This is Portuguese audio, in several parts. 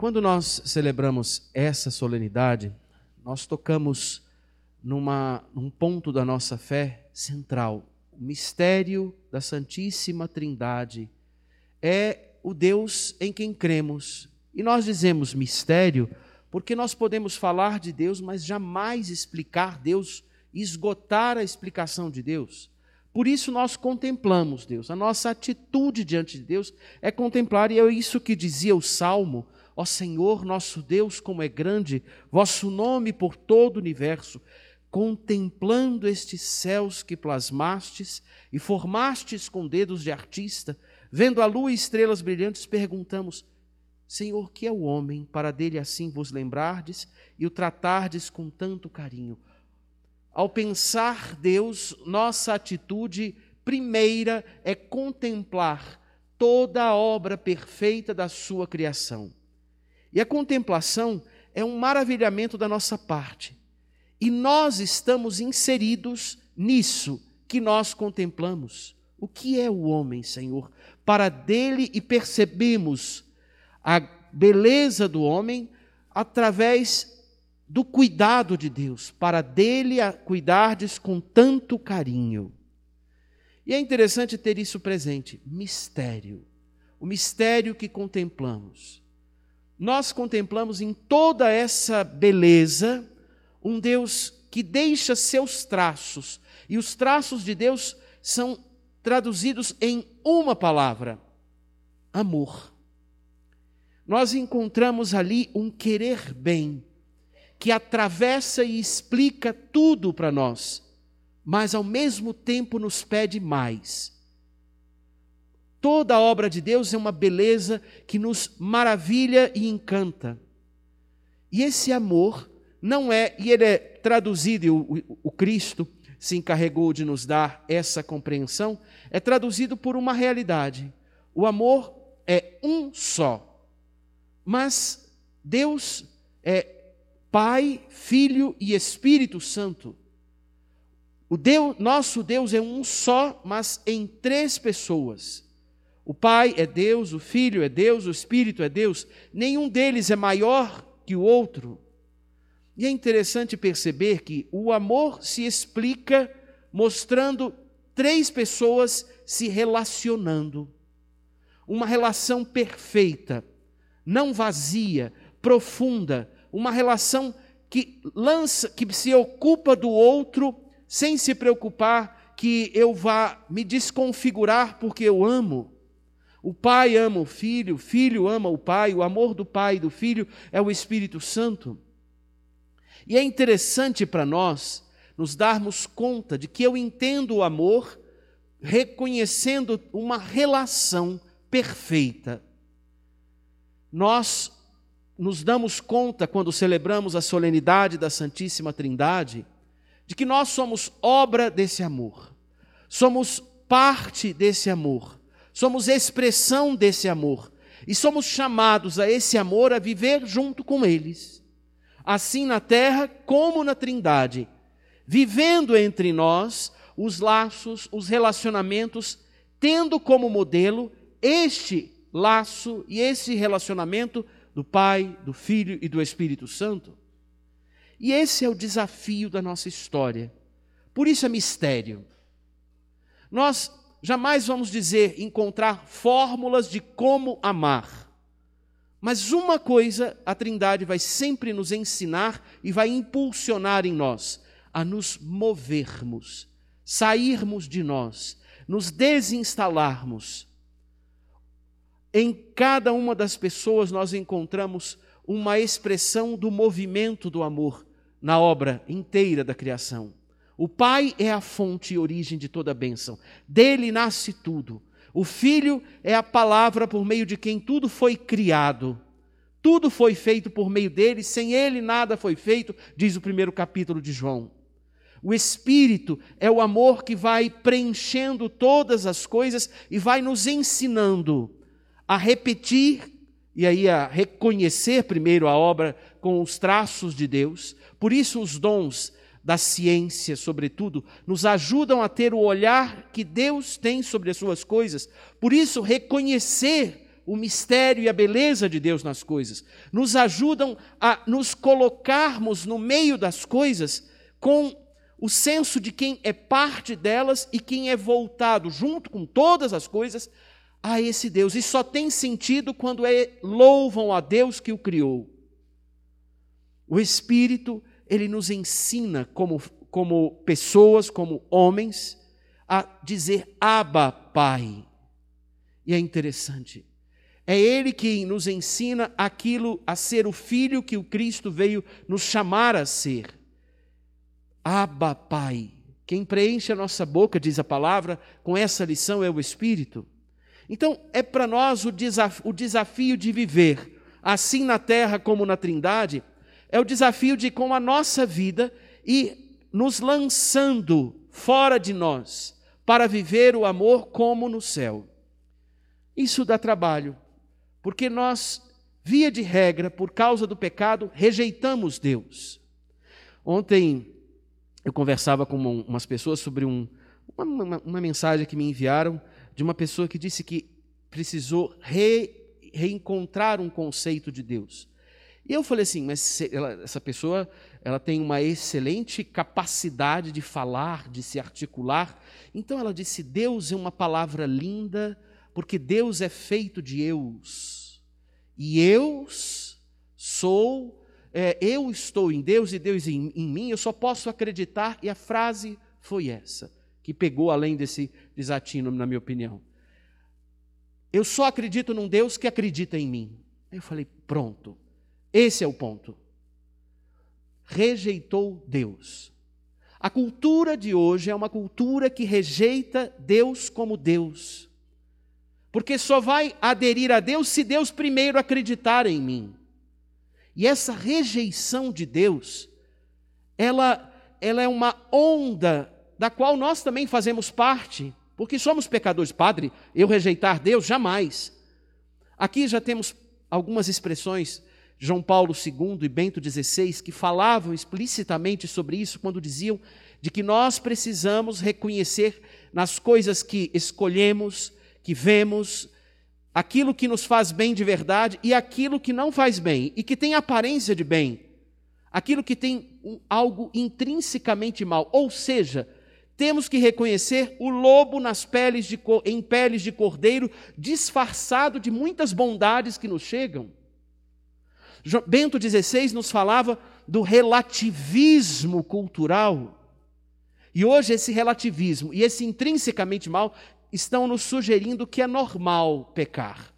Quando nós celebramos essa solenidade, nós tocamos numa, num ponto da nossa fé central. O mistério da Santíssima Trindade é o Deus em quem cremos. E nós dizemos mistério porque nós podemos falar de Deus, mas jamais explicar Deus, esgotar a explicação de Deus. Por isso nós contemplamos Deus. A nossa atitude diante de Deus é contemplar, e é isso que dizia o Salmo Ó Senhor, nosso Deus, como é grande, vosso nome por todo o universo, contemplando estes céus que plasmastes e formastes com dedos de artista, vendo a lua e estrelas brilhantes, perguntamos: Senhor, que é o homem para dele assim vos lembrardes e o tratardes com tanto carinho? Ao pensar Deus, nossa atitude primeira é contemplar toda a obra perfeita da sua criação. E a contemplação é um maravilhamento da nossa parte. E nós estamos inseridos nisso que nós contemplamos. O que é o homem, Senhor? Para dele e percebemos a beleza do homem através do cuidado de Deus, para dele a cuidardes com tanto carinho. E é interessante ter isso presente, mistério. O mistério que contemplamos nós contemplamos em toda essa beleza um Deus que deixa seus traços, e os traços de Deus são traduzidos em uma palavra: amor. Nós encontramos ali um querer bem, que atravessa e explica tudo para nós, mas ao mesmo tempo nos pede mais. Toda a obra de Deus é uma beleza que nos maravilha e encanta. E esse amor não é, e ele é traduzido, e o, o Cristo se encarregou de nos dar essa compreensão, é traduzido por uma realidade. O amor é um só. Mas Deus é Pai, Filho e Espírito Santo. O Deus, nosso Deus é um só, mas em três pessoas. O Pai é Deus, o Filho é Deus, o Espírito é Deus. Nenhum deles é maior que o outro. E é interessante perceber que o amor se explica mostrando três pessoas se relacionando. Uma relação perfeita, não vazia, profunda, uma relação que lança, que se ocupa do outro sem se preocupar que eu vá me desconfigurar porque eu amo. O pai ama o filho, o filho ama o pai, o amor do pai e do filho é o Espírito Santo. E é interessante para nós nos darmos conta de que eu entendo o amor reconhecendo uma relação perfeita. Nós nos damos conta, quando celebramos a solenidade da Santíssima Trindade, de que nós somos obra desse amor, somos parte desse amor somos expressão desse amor e somos chamados a esse amor a viver junto com eles, assim na terra como na Trindade, vivendo entre nós os laços, os relacionamentos, tendo como modelo este laço e esse relacionamento do Pai, do Filho e do Espírito Santo. E esse é o desafio da nossa história. Por isso é mistério. Nós jamais vamos dizer encontrar fórmulas de como amar. Mas uma coisa a Trindade vai sempre nos ensinar e vai impulsionar em nós: a nos movermos, sairmos de nós, nos desinstalarmos. Em cada uma das pessoas nós encontramos uma expressão do movimento do amor na obra inteira da criação. O Pai é a fonte e origem de toda bênção. Dele nasce tudo. O Filho é a palavra por meio de quem tudo foi criado. Tudo foi feito por meio dele, sem ele nada foi feito, diz o primeiro capítulo de João. O Espírito é o amor que vai preenchendo todas as coisas e vai nos ensinando a repetir e aí a reconhecer primeiro a obra com os traços de Deus. Por isso, os dons da ciência, sobretudo, nos ajudam a ter o olhar que Deus tem sobre as suas coisas. Por isso, reconhecer o mistério e a beleza de Deus nas coisas, nos ajudam a nos colocarmos no meio das coisas com o senso de quem é parte delas e quem é voltado, junto com todas as coisas, a esse Deus. E só tem sentido quando é, louvam a Deus que o criou. O Espírito, ele nos ensina como, como pessoas, como homens, a dizer Abba, Pai. E é interessante. É Ele que nos ensina aquilo a ser o Filho que o Cristo veio nos chamar a ser. Abba, Pai. Quem preenche a nossa boca, diz a palavra, com essa lição é o Espírito. Então, é para nós o, o desafio de viver, assim na terra como na Trindade, é o desafio de, com a nossa vida, e nos lançando fora de nós, para viver o amor como no céu. Isso dá trabalho, porque nós, via de regra, por causa do pecado, rejeitamos Deus. Ontem, eu conversava com umas pessoas sobre um, uma, uma, uma, mensagem que me enviaram de uma pessoa que disse que precisou re, reencontrar um conceito de Deus. E eu falei assim, mas ela, essa pessoa ela tem uma excelente capacidade de falar, de se articular. Então ela disse: Deus é uma palavra linda, porque Deus é feito de eus. E eus sou é, eu estou em Deus e Deus em, em mim, eu só posso acreditar, e a frase foi essa, que pegou além desse desatino, na minha opinião. Eu só acredito num Deus que acredita em mim. Aí eu falei, pronto, esse é o ponto. Rejeitou Deus. A cultura de hoje é uma cultura que rejeita Deus como Deus. Porque só vai aderir a Deus se Deus primeiro acreditar em mim. E essa rejeição de Deus, ela, ela é uma onda da qual nós também fazemos parte, porque somos pecadores. Padre, eu rejeitar Deus? Jamais. Aqui já temos algumas expressões, João Paulo II e Bento XVI, que falavam explicitamente sobre isso quando diziam de que nós precisamos reconhecer nas coisas que escolhemos, que vemos, aquilo que nos faz bem de verdade e aquilo que não faz bem e que tem aparência de bem, aquilo que tem algo intrinsecamente mal. Ou seja, temos que reconhecer o lobo nas peles de, em peles de cordeiro, disfarçado de muitas bondades que nos chegam. Bento XVI nos falava do relativismo cultural. E hoje esse relativismo e esse intrinsecamente mal estão nos sugerindo que é normal pecar.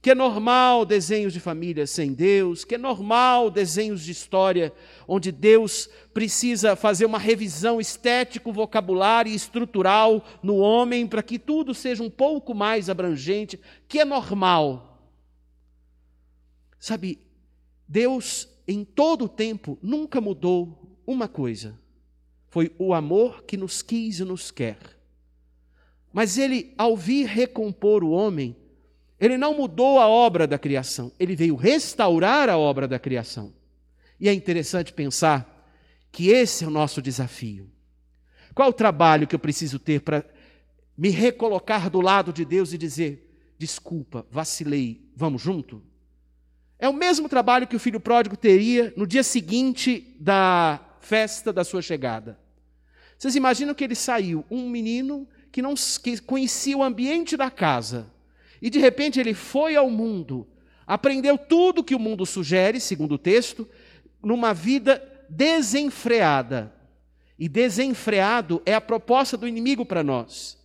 Que é normal desenhos de família sem Deus, que é normal desenhos de história onde Deus precisa fazer uma revisão estético, vocabulário e estrutural no homem para que tudo seja um pouco mais abrangente, que é normal. Sabe, Deus em todo o tempo nunca mudou uma coisa. Foi o amor que nos quis e nos quer. Mas ele, ao vir recompor o homem, ele não mudou a obra da criação, ele veio restaurar a obra da criação. E é interessante pensar que esse é o nosso desafio. Qual o trabalho que eu preciso ter para me recolocar do lado de Deus e dizer: desculpa, vacilei, vamos junto? É o mesmo trabalho que o filho pródigo teria no dia seguinte da festa da sua chegada. Vocês imaginam que ele saiu, um menino que não que conhecia o ambiente da casa. E de repente ele foi ao mundo, aprendeu tudo que o mundo sugere, segundo o texto, numa vida desenfreada. E desenfreado é a proposta do inimigo para nós.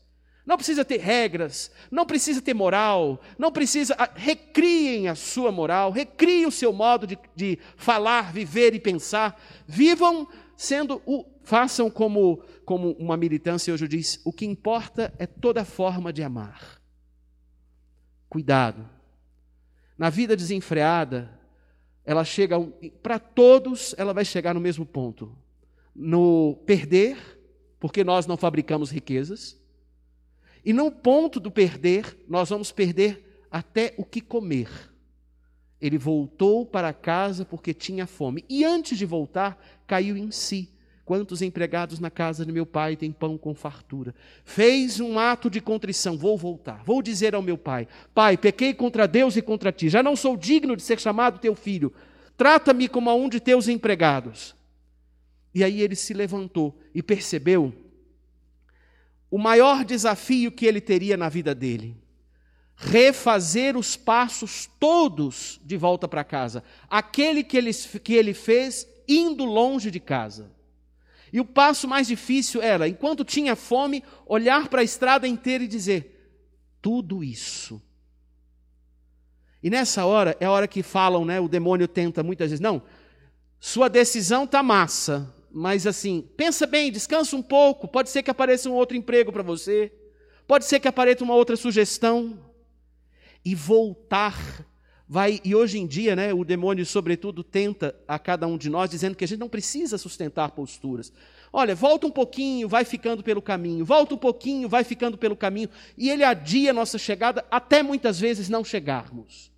Não precisa ter regras, não precisa ter moral, não precisa. Ah, recriem a sua moral, recriem o seu modo de, de falar, viver e pensar. Vivam sendo o. Façam como como uma militância hoje diz, o que importa é toda forma de amar. Cuidado. Na vida desenfreada, ela chega para todos, ela vai chegar no mesmo ponto. No perder, porque nós não fabricamos riquezas, e no ponto do perder, nós vamos perder até o que comer. Ele voltou para casa porque tinha fome, e antes de voltar, caiu em si quantos empregados na casa de meu pai têm pão com fartura. Fez um ato de contrição, vou voltar. Vou dizer ao meu pai: Pai, pequei contra Deus e contra ti. Já não sou digno de ser chamado teu filho. Trata-me como a um de teus empregados. E aí ele se levantou e percebeu o maior desafio que ele teria na vida dele refazer os passos todos de volta para casa. Aquele que ele, que ele fez indo longe de casa. E o passo mais difícil era, enquanto tinha fome, olhar para a estrada inteira e dizer: tudo isso. E nessa hora, é a hora que falam, né? O demônio tenta muitas vezes, não, sua decisão está massa, mas assim, pensa bem, descansa um pouco, pode ser que apareça um outro emprego para você, pode ser que apareça uma outra sugestão. E voltar vai e hoje em dia, né, o demônio sobretudo tenta a cada um de nós dizendo que a gente não precisa sustentar posturas. Olha, volta um pouquinho, vai ficando pelo caminho. Volta um pouquinho, vai ficando pelo caminho, e ele adia nossa chegada até muitas vezes não chegarmos.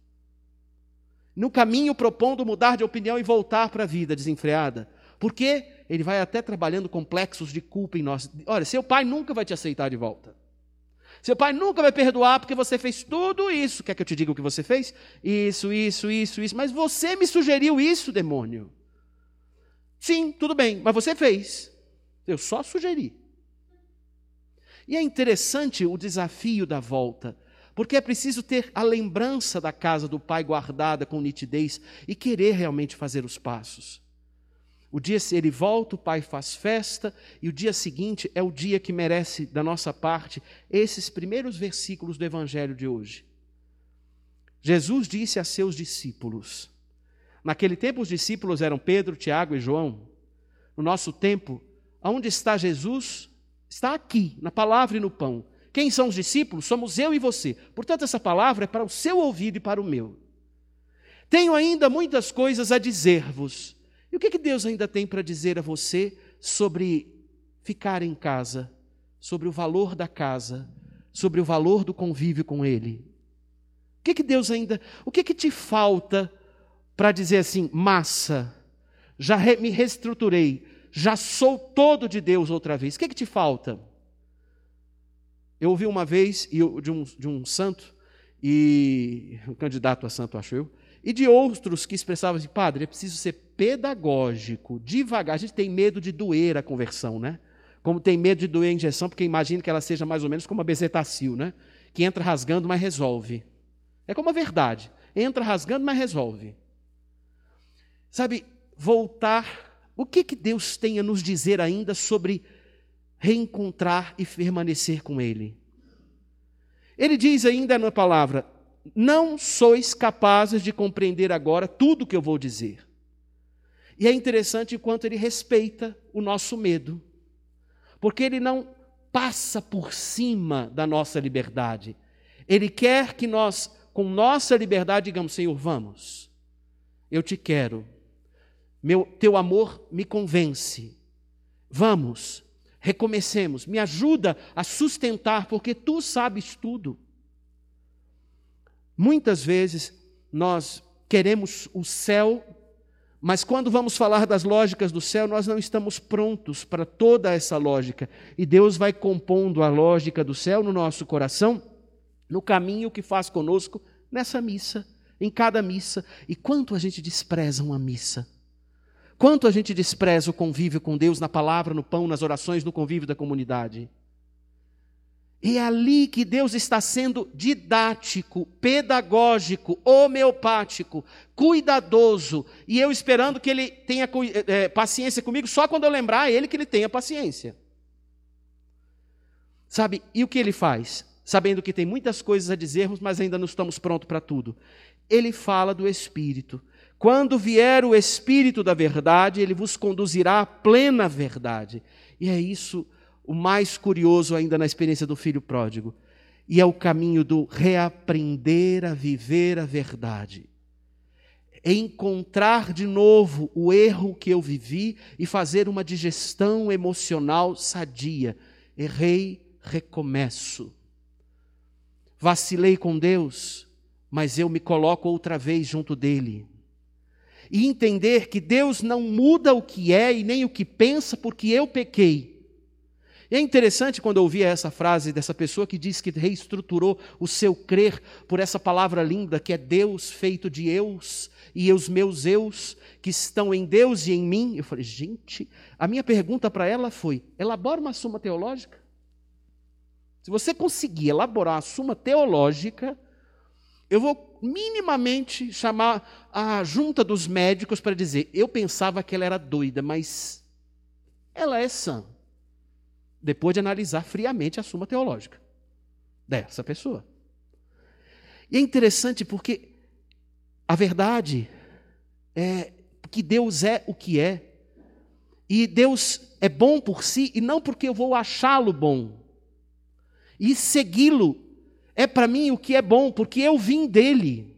No caminho propondo mudar de opinião e voltar para a vida desenfreada. Porque ele vai até trabalhando complexos de culpa em nós. Olha, seu pai nunca vai te aceitar de volta. Seu pai nunca vai perdoar porque você fez tudo isso. Quer que eu te diga o que você fez? Isso, isso, isso, isso. Mas você me sugeriu isso, demônio. Sim, tudo bem, mas você fez. Eu só sugeri. E é interessante o desafio da volta, porque é preciso ter a lembrança da casa do pai guardada com nitidez e querer realmente fazer os passos. O dia ele volta, o pai faz festa, e o dia seguinte é o dia que merece da nossa parte esses primeiros versículos do evangelho de hoje. Jesus disse a seus discípulos. Naquele tempo os discípulos eram Pedro, Tiago e João. No nosso tempo, aonde está Jesus? Está aqui, na palavra e no pão. Quem são os discípulos? Somos eu e você. Portanto, essa palavra é para o seu ouvido e para o meu. Tenho ainda muitas coisas a dizer-vos e o que, que Deus ainda tem para dizer a você sobre ficar em casa, sobre o valor da casa, sobre o valor do convívio com Ele? O que, que Deus ainda. O que, que te falta para dizer assim, massa, já re, me reestruturei, já sou todo de Deus outra vez? O que, que te falta? Eu ouvi uma vez de um, de um santo, e um candidato a santo, acho eu, e de outros que expressavam assim, padre, é preciso ser pedagógico, devagar. A gente tem medo de doer a conversão, né? Como tem medo de doer a injeção, porque imagina que ela seja mais ou menos como a bezetacil, né? Que entra rasgando, mas resolve. É como a verdade. Entra rasgando, mas resolve. Sabe, voltar. O que, que Deus tem a nos dizer ainda sobre reencontrar e permanecer com Ele? Ele diz ainda na palavra: não sois capazes de compreender agora tudo o que eu vou dizer. E é interessante quanto ele respeita o nosso medo, porque ele não passa por cima da nossa liberdade. Ele quer que nós, com nossa liberdade, digamos: Senhor, vamos, eu te quero, meu, teu amor me convence, vamos, recomecemos, me ajuda a sustentar, porque tu sabes tudo. Muitas vezes nós queremos o céu, mas quando vamos falar das lógicas do céu, nós não estamos prontos para toda essa lógica. E Deus vai compondo a lógica do céu no nosso coração, no caminho que faz conosco nessa missa, em cada missa. E quanto a gente despreza uma missa. Quanto a gente despreza o convívio com Deus na palavra, no pão, nas orações, no convívio da comunidade. É ali que Deus está sendo didático, pedagógico, homeopático, cuidadoso. E eu esperando que Ele tenha é, paciência comigo, só quando eu lembrar a Ele que Ele tenha paciência. Sabe, e o que Ele faz? Sabendo que tem muitas coisas a dizermos, mas ainda não estamos prontos para tudo. Ele fala do Espírito. Quando vier o Espírito da verdade, Ele vos conduzirá à plena verdade. E é isso o mais curioso ainda na experiência do filho pródigo. E é o caminho do reaprender a viver a verdade. Encontrar de novo o erro que eu vivi e fazer uma digestão emocional sadia. Errei, recomeço. Vacilei com Deus, mas eu me coloco outra vez junto dele. e entender que Deus não muda o que é e nem o que pensa porque eu pequei. E é interessante quando eu ouvi essa frase dessa pessoa que diz que reestruturou o seu crer por essa palavra linda que é Deus feito de eus e os meus eus que estão em Deus e em mim. Eu falei, gente, a minha pergunta para ela foi: elabora uma suma teológica. Se você conseguir elaborar uma suma teológica, eu vou minimamente chamar a junta dos médicos para dizer: eu pensava que ela era doida, mas ela é sã. Depois de analisar friamente a suma teológica dessa pessoa. E é interessante porque a verdade é que Deus é o que é. E Deus é bom por si e não porque eu vou achá-lo bom. E segui-lo é para mim o que é bom, porque eu vim dele.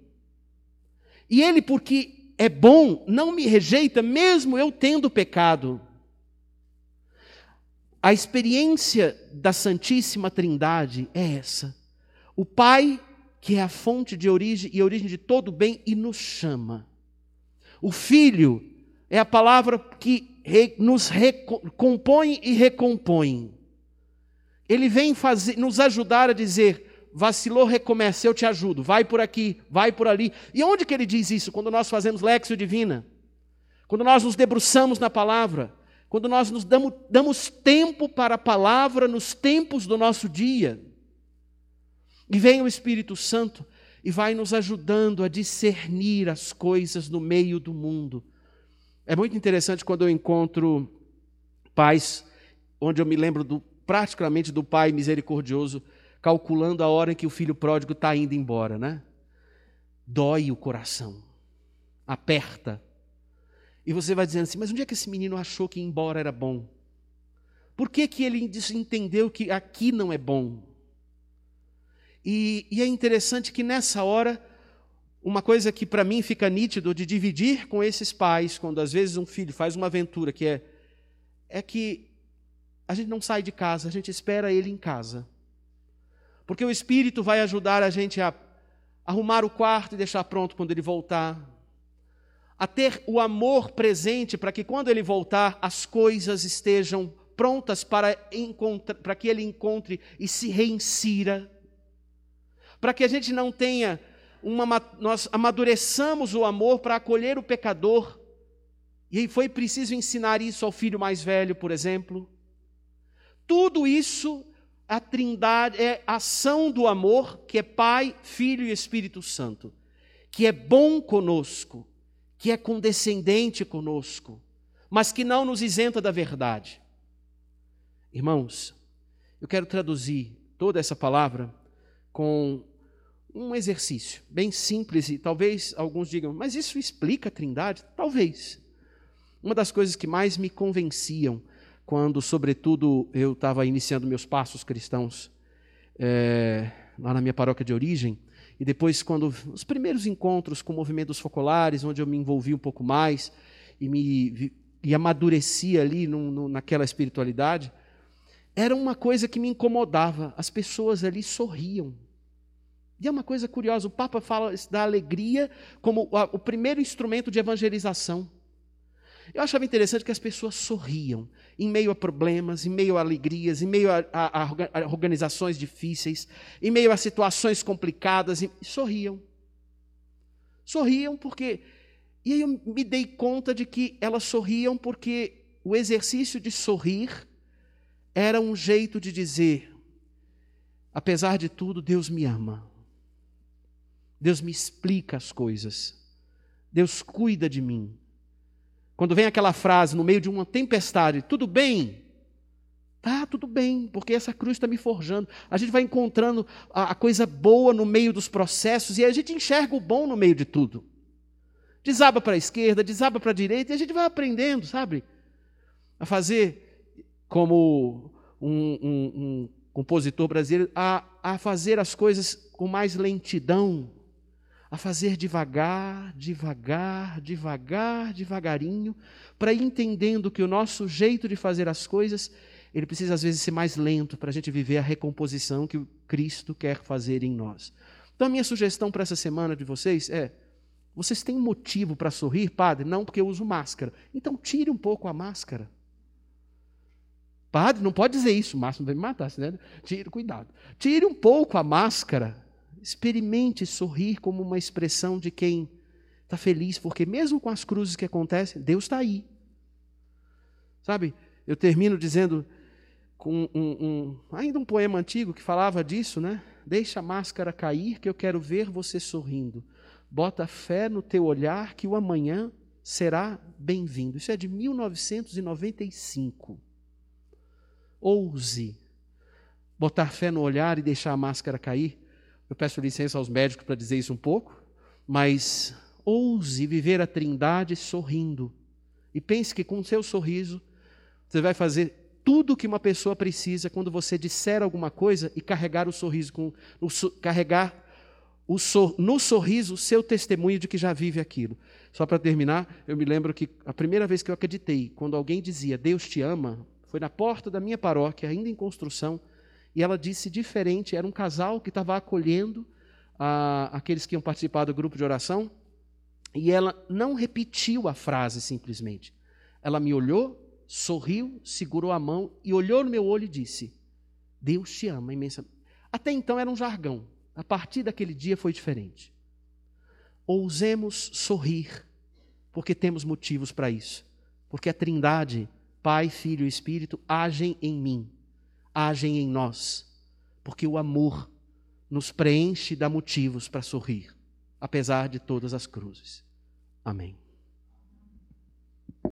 E ele, porque é bom, não me rejeita, mesmo eu tendo pecado. A experiência da Santíssima Trindade é essa. O Pai, que é a fonte de origem e origem de todo bem, e nos chama. O Filho é a palavra que nos compõe e recompõe. Ele vem fazer, nos ajudar a dizer: vacilou, recomeça, eu te ajudo, vai por aqui, vai por ali. E onde que ele diz isso? Quando nós fazemos Lexio Divina, quando nós nos debruçamos na palavra, quando nós nos damos, damos tempo para a palavra nos tempos do nosso dia. E vem o Espírito Santo e vai nos ajudando a discernir as coisas no meio do mundo. É muito interessante quando eu encontro pais, onde eu me lembro do praticamente do pai misericordioso, calculando a hora em que o filho pródigo está indo embora, né? Dói o coração, aperta. E você vai dizendo assim: mas onde é que esse menino achou que ir embora era bom? Por que, que ele entendeu que aqui não é bom? E, e é interessante que nessa hora, uma coisa que para mim fica nítido de dividir com esses pais, quando às vezes um filho faz uma aventura, que é, é que a gente não sai de casa, a gente espera ele em casa. Porque o Espírito vai ajudar a gente a arrumar o quarto e deixar pronto quando ele voltar. A ter o amor presente para que quando ele voltar as coisas estejam prontas para, para que ele encontre e se reinsira. Para que a gente não tenha uma. Nós amadureçamos o amor para acolher o pecador. E foi preciso ensinar isso ao filho mais velho, por exemplo. Tudo isso, a trindade, é ação do amor, que é Pai, Filho e Espírito Santo, que é bom conosco, que é condescendente conosco, mas que não nos isenta da verdade. Irmãos, eu quero traduzir toda essa palavra com um exercício bem simples e talvez alguns digam, mas isso explica a Trindade? Talvez. Uma das coisas que mais me convenciam quando, sobretudo, eu estava iniciando meus passos cristãos é, lá na minha paróquia de origem, e depois, quando os primeiros encontros com movimentos focolares, onde eu me envolvi um pouco mais e me e amadureci ali naquela espiritualidade, era uma coisa que me incomodava. As pessoas ali sorriam. E é uma coisa curiosa, o Papa fala da alegria como o primeiro instrumento de evangelização. Eu achava interessante que as pessoas sorriam em meio a problemas, em meio a alegrias, em meio a, a, a organizações difíceis, em meio a situações complicadas, e sorriam. Sorriam porque. E aí eu me dei conta de que elas sorriam porque o exercício de sorrir era um jeito de dizer: apesar de tudo, Deus me ama. Deus me explica as coisas. Deus cuida de mim. Quando vem aquela frase no meio de uma tempestade, tudo bem? Tá, tudo bem, porque essa cruz está me forjando. A gente vai encontrando a, a coisa boa no meio dos processos e a gente enxerga o bom no meio de tudo. Desaba para a esquerda, desaba para a direita e a gente vai aprendendo, sabe? A fazer como um, um, um compositor brasileiro, a, a fazer as coisas com mais lentidão a fazer devagar, devagar, devagar, devagarinho, para ir entendendo que o nosso jeito de fazer as coisas, ele precisa às vezes ser mais lento para a gente viver a recomposição que o Cristo quer fazer em nós. Então, a minha sugestão para essa semana de vocês é: Vocês têm motivo para sorrir, padre? Não, porque eu uso máscara. Então tire um pouco a máscara. Padre, não pode dizer isso, o máximo vai me matar, né? Tire, cuidado. Tire um pouco a máscara. Experimente sorrir como uma expressão de quem está feliz, porque mesmo com as cruzes que acontecem, Deus está aí. Sabe, eu termino dizendo com um, um, ainda um poema antigo que falava disso, né? Deixa a máscara cair, que eu quero ver você sorrindo. Bota fé no teu olhar, que o amanhã será bem-vindo. Isso é de 1995. Ouse botar fé no olhar e deixar a máscara cair. Eu peço licença aos médicos para dizer isso um pouco, mas ouse viver a Trindade sorrindo. E pense que com o seu sorriso você vai fazer tudo o que uma pessoa precisa quando você disser alguma coisa e carregar o sorriso com o, carregar o sor, no sorriso o seu testemunho de que já vive aquilo. Só para terminar, eu me lembro que a primeira vez que eu acreditei, quando alguém dizia Deus te ama, foi na porta da minha paróquia, ainda em construção, e ela disse diferente, era um casal que estava acolhendo ah, aqueles que iam participar do grupo de oração, e ela não repetiu a frase simplesmente. Ela me olhou, sorriu, segurou a mão e olhou no meu olho e disse: Deus te ama imensamente. Até então era um jargão. A partir daquele dia foi diferente. Ousemos sorrir, porque temos motivos para isso. Porque a Trindade, Pai, Filho e Espírito, agem em mim, agem em nós. Porque o amor nos preenche e dá motivos para sorrir, apesar de todas as cruzes. Amém.